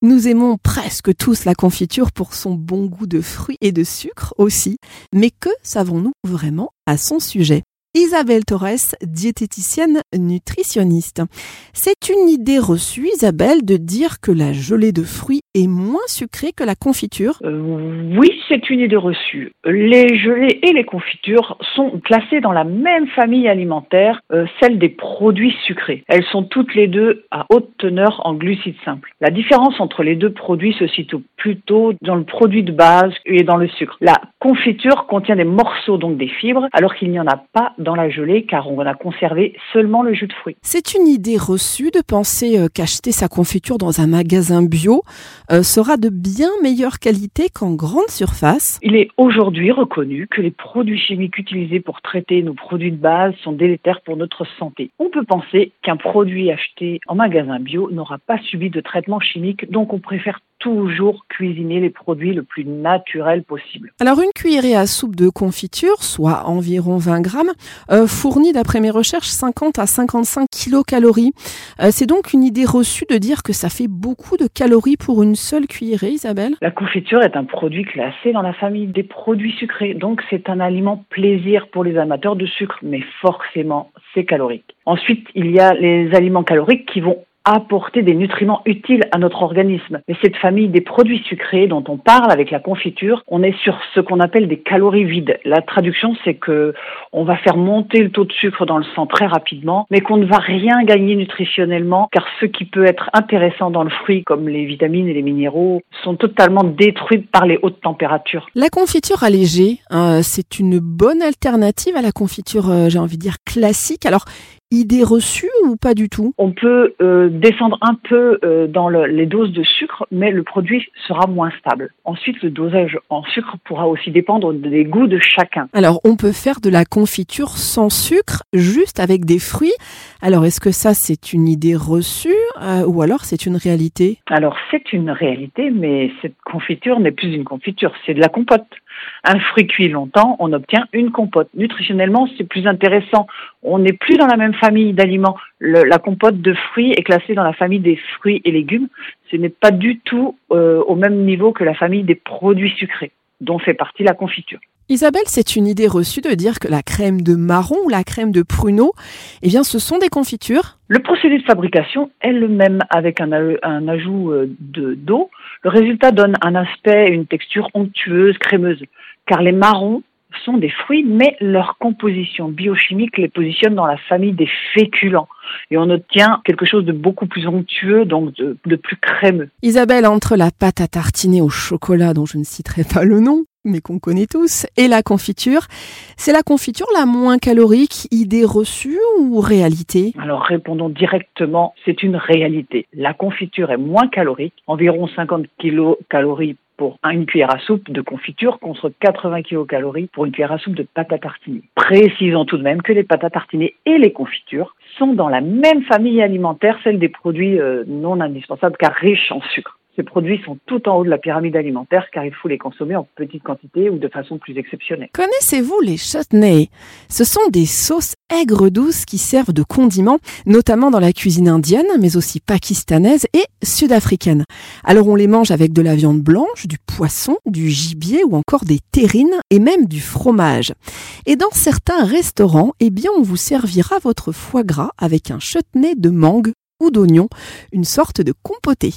Nous aimons presque tous la confiture pour son bon goût de fruits et de sucre aussi, mais que savons-nous vraiment à son sujet? Isabelle Torres, diététicienne nutritionniste. C'est une idée reçue, Isabelle, de dire que la gelée de fruits est moins sucrée que la confiture? Euh, Oui, c'est une idée reçue. Les gelées et les confitures sont classées dans la même famille alimentaire, euh, celle des produits sucrés. Elles sont toutes les deux à haute teneur en glucides simples. La différence entre les deux produits se situe plutôt dans le produit de base et dans le sucre. La confiture contient des morceaux, donc des fibres, alors qu'il n'y en a pas dans la gelée car on a conservé seulement le jus de fruits. C'est une idée reçue de penser euh, qu'acheter sa confiture dans un magasin bio euh, sera de bien meilleure qualité qu'en grande surface. Il est aujourd'hui reconnu que les produits chimiques utilisés pour traiter nos produits de base sont délétères pour notre santé. On peut penser qu'un produit acheté en magasin bio n'aura pas subi de traitement chimique, donc on préfère toujours cuisiner les produits le plus naturel possible. Alors une cuillerée à soupe de confiture, soit environ 20 grammes, euh, fournit d'après mes recherches 50 à 55 kilocalories. Euh, c'est donc une idée reçue de dire que ça fait beaucoup de calories pour une seule cuillerée, Isabelle La confiture est un produit classé dans la famille des produits sucrés, donc c'est un aliment plaisir pour les amateurs de sucre, mais forcément c'est calorique. Ensuite, il y a les aliments caloriques qui vont apporter des nutriments utiles à notre organisme. Mais cette famille des produits sucrés dont on parle avec la confiture, on est sur ce qu'on appelle des calories vides. La traduction, c'est que on va faire monter le taux de sucre dans le sang très rapidement, mais qu'on ne va rien gagner nutritionnellement, car ce qui peut être intéressant dans le fruit, comme les vitamines et les minéraux, sont totalement détruits par les hautes températures. La confiture allégée, euh, c'est une bonne alternative à la confiture, euh, j'ai envie de dire classique. Alors, idée reçue ou pas du tout? On peut euh, descendre un peu euh, dans le, les doses de sucre, mais le produit sera moins stable. Ensuite, le dosage en sucre pourra aussi dépendre des goûts de chacun. Alors, on peut faire de la confiture sans sucre, juste avec des fruits. Alors, est-ce que ça, c'est une idée reçue euh, ou alors c'est une réalité? Alors, c'est une réalité, mais cette confiture n'est plus une confiture, c'est de la compote un fruit cuit longtemps, on obtient une compote. Nutritionnellement, c'est plus intéressant. On n'est plus dans la même famille d'aliments. la compote de fruits est classée dans la famille des fruits et légumes. Ce n'est pas du tout euh, au même niveau que la famille des produits sucrés, dont fait partie la confiture. Isabelle, c'est une idée reçue de dire que la crème de marron ou la crème de pruneau, eh bien, ce sont des confitures. Le procédé de fabrication est le même avec un, un ajout euh, de d'eau. Le résultat donne un aspect, une texture onctueuse, crémeuse, car les marrons sont des fruits, mais leur composition biochimique les positionne dans la famille des féculents. Et on obtient quelque chose de beaucoup plus onctueux, donc de, plus crémeux. Isabelle, entre la pâte à tartiner au chocolat, dont je ne citerai pas le nom, mais qu'on connaît tous, et la confiture. C'est la confiture la moins calorique, idée reçue ou réalité? Alors répondons directement, c'est une réalité. La confiture est moins calorique, environ 50 kilocalories pour une cuillère à soupe de confiture contre 80 kilocalories pour une cuillère à soupe de pâte à tartiner. Précisons tout de même que les pâtes à tartiner et les confitures sont dans la même famille alimentaire, celle des produits euh, non indispensables car riches en sucre. Ces produits sont tout en haut de la pyramide alimentaire car il faut les consommer en petite quantité ou de façon plus exceptionnelle. Connaissez-vous les chutneys? Ce sont des sauces aigres douces qui servent de condiments, notamment dans la cuisine indienne, mais aussi pakistanaise et sud-africaine. Alors on les mange avec de la viande blanche, du poisson, du gibier ou encore des terrines et même du fromage. Et dans certains restaurants, eh bien on vous servira votre foie gras avec un chutney de mangue ou d'oignon, une sorte de compoté.